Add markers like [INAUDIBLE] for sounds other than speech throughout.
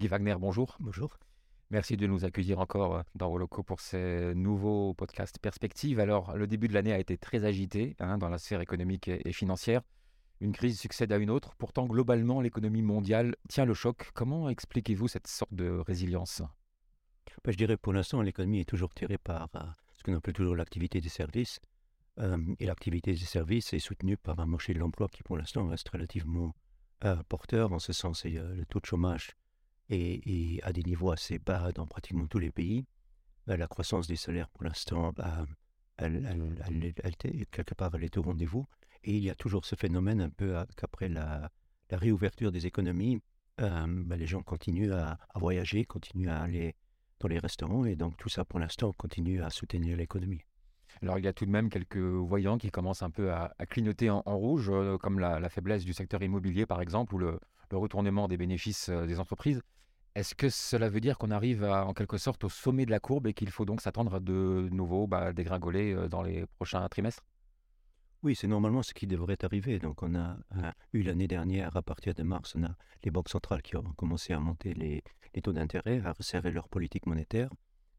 Guy Wagner, bonjour. Bonjour. Merci de nous accueillir encore euh, dans vos locaux pour ces nouveaux podcasts Perspectives. Alors, le début de l'année a été très agité hein, dans la sphère économique et financière. Une crise succède à une autre. Pourtant, globalement, l'économie mondiale tient le choc. Comment expliquez-vous cette sorte de résilience? Ben, Je dirais pour l'instant, l'économie est toujours tirée par euh, ce qu'on appelle toujours l'activité des services. Euh, et l'activité des services est soutenue par un marché de l'emploi qui, pour l'instant, reste relativement porteur. En ce sens, le taux de chômage et, à des niveaux assez bas dans pratiquement tous les pays. Euh, la croissance des salaires, pour l'instant, bah, elle, quelque part, elle est au rendez-vous. Et il y a toujours ce phénomène un peu qu'après la, réouverture des économies, euh, bah, les gens continuent à, voyager, continuent à aller dans les restaurants. Et donc tout ça, pour l'instant, continue à soutenir l'économie. Alors il y a tout de même quelques voyants qui commencent un peu à, clignoter en, rouge, euh, comme la, faiblesse du secteur immobilier par exemple, ou le retournement des bénéfices des entreprises. Est-ce que cela veut dire qu'on arrive en quelque sorte au sommet de la courbe et qu'il faut donc s'attendre à de nouveau bah, dégringoler euh, dans les prochains trimestres? Oui, c'est normalement ce qui devrait arriver. Donc on a eu l'année dernière, à partir de mars, on a les banques centrales qui ont commencé à monter les, taux d'intérêt, à resserrer leur politique monétaire.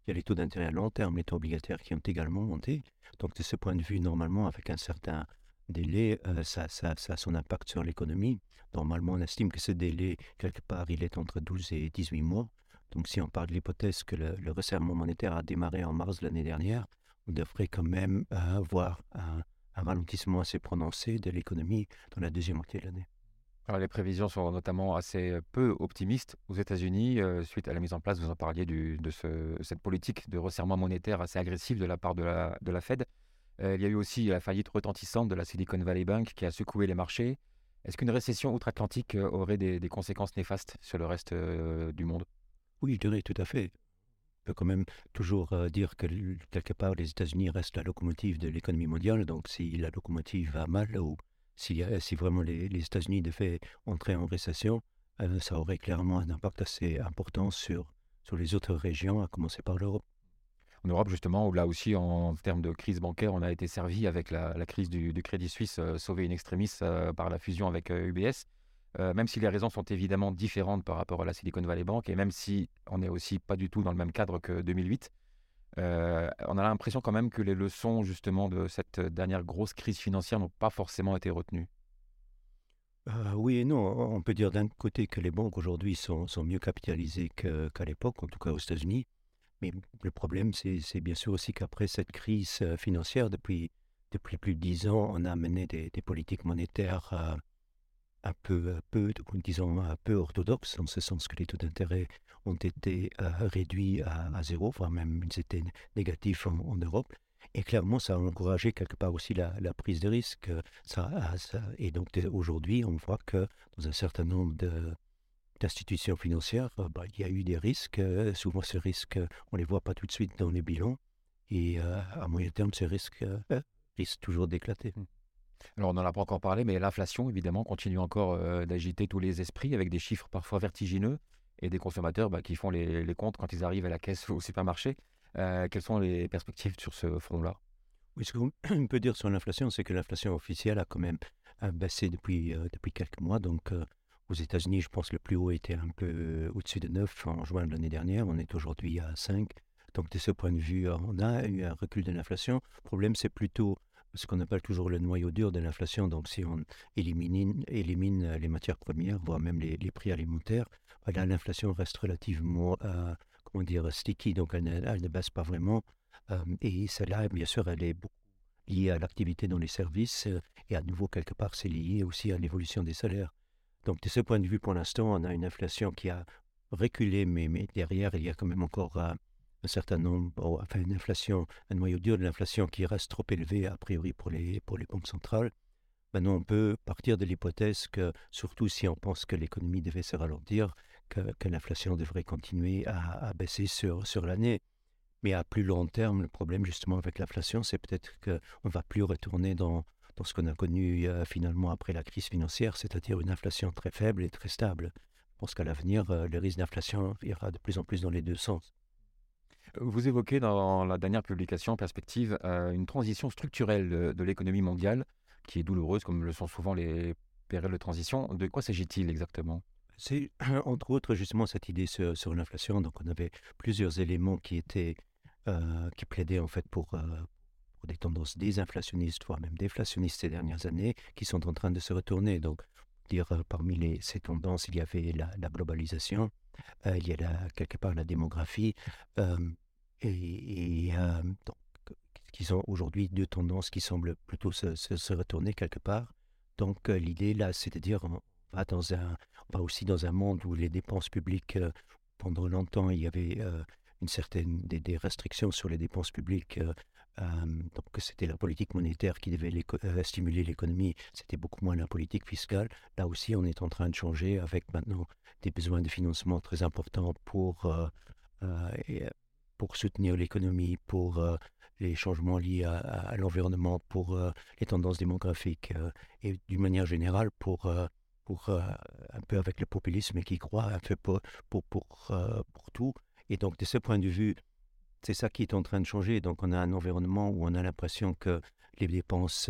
Il y a les taux d'intérêt à long terme, les taux obligataires qui ont également monté. Donc de ce point de vue, normalement, avec un certain délai, euh, ça, a son impact sur l'économie. Normalement, on estime que ce délai, quelque part, il est entre 12 et 18 mois. Donc, si on parle de l'hypothèse que le, resserrement monétaire a démarré en mars l'année dernière, on devrait quand même euh, avoir un, ralentissement assez prononcé de l'économie dans la deuxième moitié de l'année. Alors, les prévisions sont notamment assez peu optimistes aux États-Unis, euh, suite à la mise en place, vous en parliez, de ce, cette politique de resserrement monétaire assez agressive de la part de la, de la Fed. Euh, il y a eu aussi la faillite retentissante de la Silicon Valley Bank qui a secoué les marchés. Est-ce qu'une récession outre-Atlantique euh, aurait des, conséquences néfastes sur le reste euh, du monde? Oui, je dirais tout à fait. On peut quand même toujours dire que quelque part les États-Unis restent la locomotive de l'économie mondiale. Donc si la locomotive va mal ou si, si vraiment les, États-Unis devaient entrer en récession, ça aurait clairement un impact assez important sur, sur les autres régions, à commencer par l'Europe en Europe, justement, où là aussi, en, termes de crise bancaire, on a été servi avec la, crise du, Crédit Suisse, euh, sauvé in extremis euh, par la fusion avec UBS. Euh, même si les raisons sont évidemment différentes par rapport à la Silicon Valley Bank, et même si on n'est aussi pas du tout dans le même cadre que 2008, on a l'impression quand même que les leçons justement de cette dernière grosse crise financière n'ont pas forcément été retenues. oui et non. On peut dire d'un côté que les banques aujourd'hui sont, mieux capitalisées qu'à l'époque, en tout cas aux États-Unis. Mais le problème, c'est bien sûr aussi qu'après cette crise financière, depuis, plus de dix ans, on a mené des, politiques monétaires un peu, disons, un peu orthodoxes, en ce sens que les taux d'intérêt ont été réduits à, zéro, voire même ils étaient négatifs en, Europe. Et clairement, ça a encouragé quelque part aussi la, prise de risque. Ça, et donc aujourd'hui, on voit que dans un certain nombre de, d'institutions financières, euh, bah, il y a eu des risques. Euh, souvent, ces risques, on ne les voit pas tout de suite dans les bilans. Et euh, à moyen terme, ces risques risquent toujours d'éclater. Mmh. Alors, on n'en a pas encore parlé, mais l'inflation, évidemment, continue encore d'agiter tous les esprits avec des chiffres parfois vertigineux et des consommateurs bah, qui font les, comptes quand ils arrivent à la caisse au supermarché. quelles sont les perspectives sur ce front-là? Oui, ce qu'on [CLEARS THROAT] peut dire sur l'inflation, c'est que l'inflation officielle a quand même baissé depuis, depuis quelques mois. Donc, aux États-Unis, je pense que le plus haut était un peu euh, au-dessus de 9 en juin de l'année dernière. On est aujourd'hui à 5. Donc, de ce point de vue, on a eu un recul de l'inflation. Le problème, c'est plutôt ce qu'on appelle toujours le noyau dur de l'inflation. Donc, si on élimine, élimine les matières premières, voire même les, prix alimentaires, voilà, l'inflation reste relativement, euh, comment dire, sticky. Donc, elle, ne baisse pas vraiment. Euh, et celle-là, bien sûr, elle est liée à l'activité dans les services. et à nouveau, quelque part, c'est lié aussi à l'évolution des salaires. Donc, de ce point de vue, pour l'instant, on a une inflation qui a reculé, mais, derrière, il y a quand même encore euh, un certain nombre, enfin, une inflation, un noyau dur de l'inflation qui reste trop élevé, a priori, pour les, pour les banques centrales. Maintenant, on peut partir de l'hypothèse que, surtout si on pense que l'économie devait se ralentir, que, l'inflation devrait continuer à, baisser sur, sur l'année. Mais à plus long terme, le problème justement avec l'inflation, c'est peut-être qu'on ne va plus retourner dans, dans ce qu'on a connu euh, finalement après la crise financière, c'est-à-dire une inflation très faible et très stable. Je pense qu'à l'avenir, euh, le risque d'inflation ira de plus en plus dans les deux sens. Vous évoquez dans la dernière publication Perspective euh, une transition structurelle de, l'économie mondiale qui est douloureuse, comme le sont souvent les périodes de transition. De quoi s'agit-il exactement? C'est [CLEARS THROAT] entre autres justement cette idée sur, l'inflation. Donc on avait plusieurs éléments qui étaient euh, qui plaidaient en fait pour, euh, pour, des tendances désinflationnistes, voire même déflationnistes ces dernières années, qui sont en train de se retourner. Donc dire parmi les, ces tendances, il y avait la, globalisation, il y a quelque part la démographie, et, donc, qui sont aujourd'hui deux tendances qui semblent plutôt se, retourner quelque part. Donc l'idée là, c'est de dire on va, dans un, on va aussi dans un monde où les dépenses publiques, pendant longtemps, il y avait une certaine des, restrictions sur les dépenses publiques. Donc c'était la politique monétaire qui devait stimuler l'économie, c'était beaucoup moins la politique fiscale. Là aussi, on est en train de changer avec maintenant des besoins de financement très importants pour, pour soutenir l'économie, pour les changements liés à, l'environnement, pour euh, les tendances démographiques euh, et d'une manière générale pour, euh, pour un peu avec le populisme qui croit un peu pour, pour, pour, tout. Et donc de ce point de vue, c'est ça qui est en train de changer. Donc on a un environnement où on a l'impression que les dépenses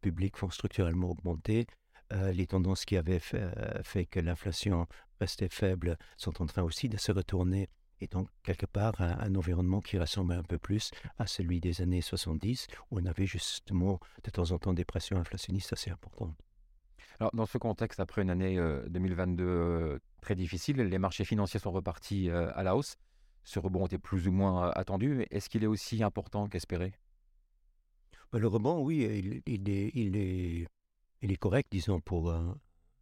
publiques vont structurellement augmenter. les tendances qui avaient fait, fait que l'inflation restait faible sont en train aussi de se retourner et donc quelque part un, environnement qui ressemble un peu plus à celui des années 70, où on avait justement de temps en temps des pressions inflationnistes assez importantes. Alors, dans ce contexte, après une année 2022 euh, euh, très difficile, les marchés financiers sont repartis euh, à la hausse. Ce rebond était plus ou moins attendu, mais est-ce qu'il est aussi important qu'espéré? Le rebond, oui, il, est, correct, disons, pour un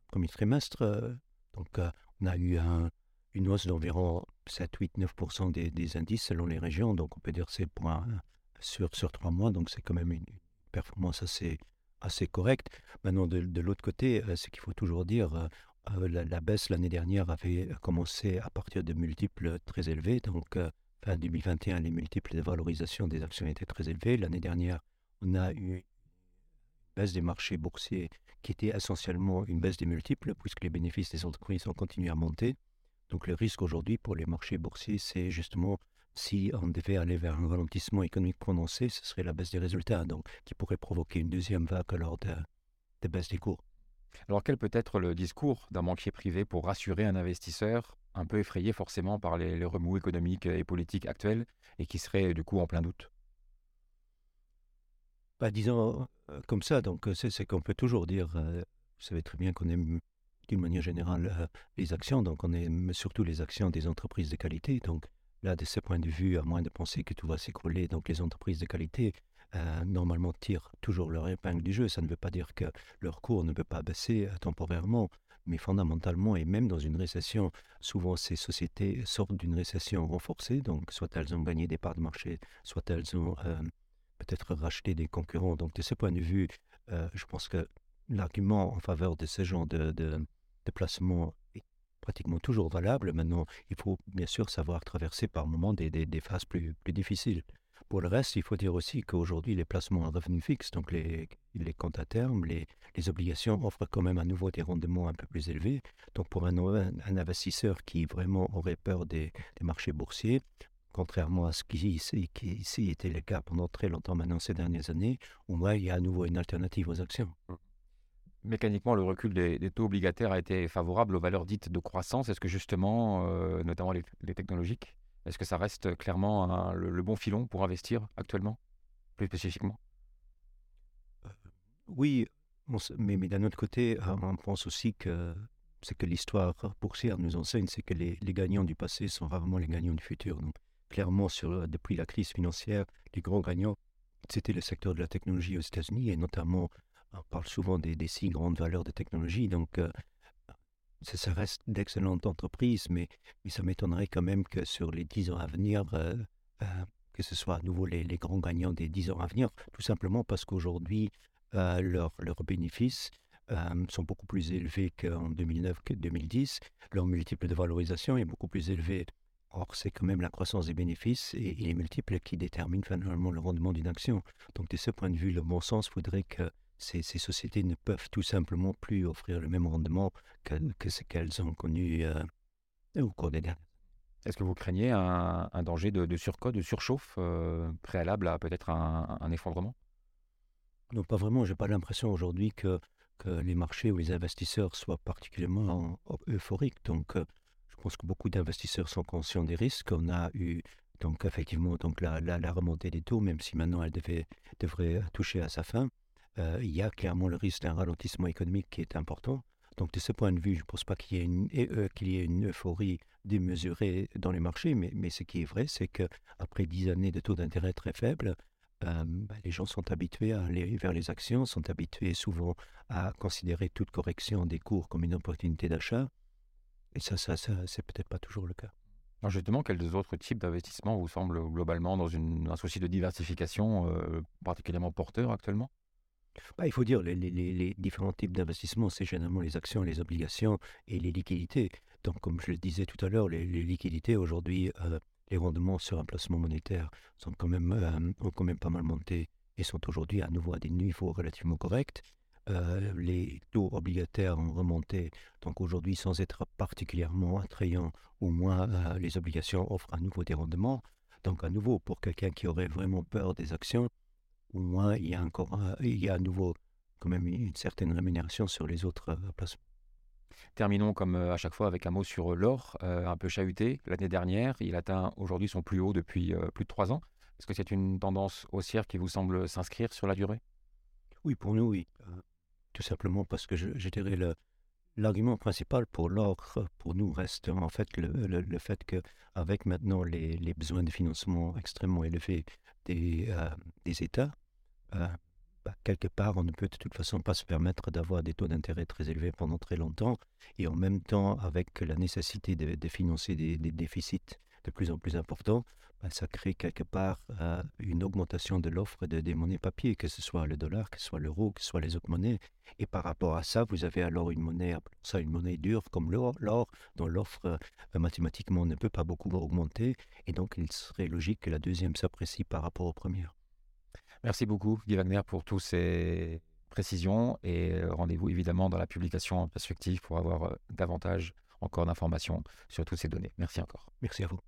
premier trimestre. Donc, on a eu un, une hausse d'environ 7, 8, 9% des, des, indices selon les régions. Donc on peut dire c'est point sur, sur trois mois. Donc c'est quand même une performance assez, correcte. Maintenant, de, de l'autre côté, ce qu'il faut toujours dire, euh, euh, la, baisse l'année dernière avait commencé à partir de multiples très élevés. Donc fin 2021, les multiples de valorisation des actions étaient très élevés. L'année dernière, on a eu une baisse des marchés boursiers qui était essentiellement une baisse des multiples, puisque les bénéfices des entreprises ont continué à monter. Donc le risque aujourd'hui pour les marchés boursiers, c'est justement si on devait aller vers un ralentissement économique prononcé, ce serait la baisse des résultats, donc qui pourrait provoquer une deuxième vague lors de, de baisse des cours. Alors quel peut être le discours d'un banquier privé pour rassurer un investisseur un peu effrayé forcément par les, remous économiques et politiques actuels et qui serait du coup en plein doute? Bah, Disons comme ça, donc c'est qu'on peut toujours dire, vous savez très bien qu'on aime d'une manière générale les actions. Donc, on aime surtout les actions des entreprises de qualité. Donc, là, de ce point de vue, à moins de penser que tout va s'écrouler, donc les entreprises de qualité, euh, normalement, tirent toujours leur épingle du jeu. Ça ne veut pas dire que leur cours ne peut pas baisser euh, temporairement, mais fondamentalement, et même dans une récession, souvent ces sociétés sortent d'une récession renforcée. Donc, soit elles ont gagné des parts de marché, soit elles ont peut-être racheté des concurrents. Donc, de ce point de vue, je pense que l'argument en faveur de ce genre de, déplacement est pratiquement toujours valable. Maintenant, il faut bien sûr savoir traverser par moments des, phases plus, difficiles. Pour le reste, il faut dire aussi qu'aujourd'hui, les placements à revenu fixe, donc les, les comptes à terme, les, les, obligations offrent quand même à nouveau des rendements un peu plus élevés. Donc pour un, un, investisseur qui vraiment aurait peur des, des marchés boursiers, contrairement à ce qui ici, qui était le cas pendant très longtemps maintenant ces dernières années, au moins il y a à nouveau une alternative aux actions. Mmh mécaniquement, le recul des, taux obligataires a été favorable aux valeurs dites de croissance. Est-ce que justement, euh, notamment les, technologiques, est-ce que ça reste clairement le, bon filon pour investir actuellement, plus spécifiquement? Euh, Oui, mais, d'un autre côté, euh, on pense aussi que ce que l'histoire boursière nous enseigne, c'est que les, gagnants du passé sont rarement les gagnants du futur. Donc, clairement, sur, depuis la crise financière, les grands gagnants, c'était le secteur de la technologie aux États-Unis et notamment on parle souvent des, six grandes valeurs de technologie, donc euh, ça, reste d'excellentes entreprises, mais, ça m'étonnerait quand même que sur les dix ans à venir, euh, euh, que ce soit à nouveau les, grands gagnants des dix ans à venir, tout simplement parce qu'aujourd'hui, leurs bénéfices sont beaucoup plus élevés qu'en 2009, que 2010. Leur multiple de valorisation est beaucoup plus élevé. Or, c'est quand même la croissance des bénéfices et, et les multiples qui déterminent finalement le rendement d'une action. Donc, de ce point de vue, le bon sens voudrait que ces, sociétés ne peuvent tout simplement plus offrir le même rendement que, ce qu'elles ont connu euh, au cours des dernières est-ce que vous craignez un, danger de, de, de surchauffe euh, préalable à peut-être un, effondrement? Non, pas vraiment. Je n'ai pas l'impression aujourd'hui que, que les marchés ou les investisseurs soient particulièrement euphoriques. Donc, je pense que beaucoup d'investisseurs sont conscients des risques. On a eu donc effectivement donc la, la, remontée des taux, même si maintenant elle devait, devrait toucher à sa fin. Il y a clairement le risque d'un ralentissement économique qui est important. Donc de ce point de vue, je ne pense pas qu'il y ait une, qu'il y ait une euphorie démesurée dans les marchés, mais, ce qui est vrai, c'est qu'après dix années de taux d'intérêt très faibles, bah, les gens sont habitués à aller vers les actions, sont habitués souvent à considérer toute correction des cours comme une opportunité d'achat. Et ça, ça, ça c'est peut-être pas toujours le cas. Justement, quels autres types d'investissements vous semblent globalement dans un souci de diversification euh, particulièrement porteur actuellement? Bah, Il faut dire, les, différents types d'investissements, c'est généralement les actions, les obligations et les liquidités. Donc, comme je le disais tout à l'heure, les, liquidités aujourd'hui, euh, les rendements sur un placement monétaire sont quand même, euh, ont quand même pas mal monté et sont aujourd'hui à nouveau à des niveaux relativement corrects. Euh, les taux obligataires ont remonté, donc aujourd'hui sans être particulièrement attrayants, au moins les obligations offrent à nouveau des rendements. Donc à nouveau, pour quelqu'un qui aurait vraiment peur des actions, au moins il y a encore il y a à nouveau quand même une certaine rémunération sur les autres placements. Terminons comme à chaque fois avec un mot sur l'or, un peu chahuté. L'année dernière, il atteint aujourd'hui son plus haut depuis plus de trois ans. Est-ce que c'est une tendance haussière qui vous semble s'inscrire sur la durée? Oui, pour nous, oui. tout simplement parce que je, dirais le, l'argument principal pour l'or, pour nous, reste en fait le, le, fait qu'avec maintenant les, les, besoins de financement extrêmement élevés des, des États, bah, quelque part, on ne peut de toute façon pas se permettre d'avoir des taux d'intérêt très élevés pendant très longtemps, et en même temps, avec la nécessité de, financer des, déficits de plus en plus importants, bah, ça crée quelque part euh, une augmentation de l'offre de, des monnaies papier, que ce soit le dollar, que ce soit l'euro, que ce soit les autres monnaies. Et par rapport à ça, vous avez alors une monnaie, ça une monnaie dure comme l'or, dont l'offre euh, mathématiquement ne peut pas beaucoup augmenter, et donc il serait logique que la deuxième s'apprécie par rapport aux premières. Merci beaucoup, Guy Wagner, pour toutes ces précisions et euh, rendez-vous évidemment dans la publication en perspective pour avoir davantage encore d'informations sur toutes ces données. Merci encore. Merci à vous.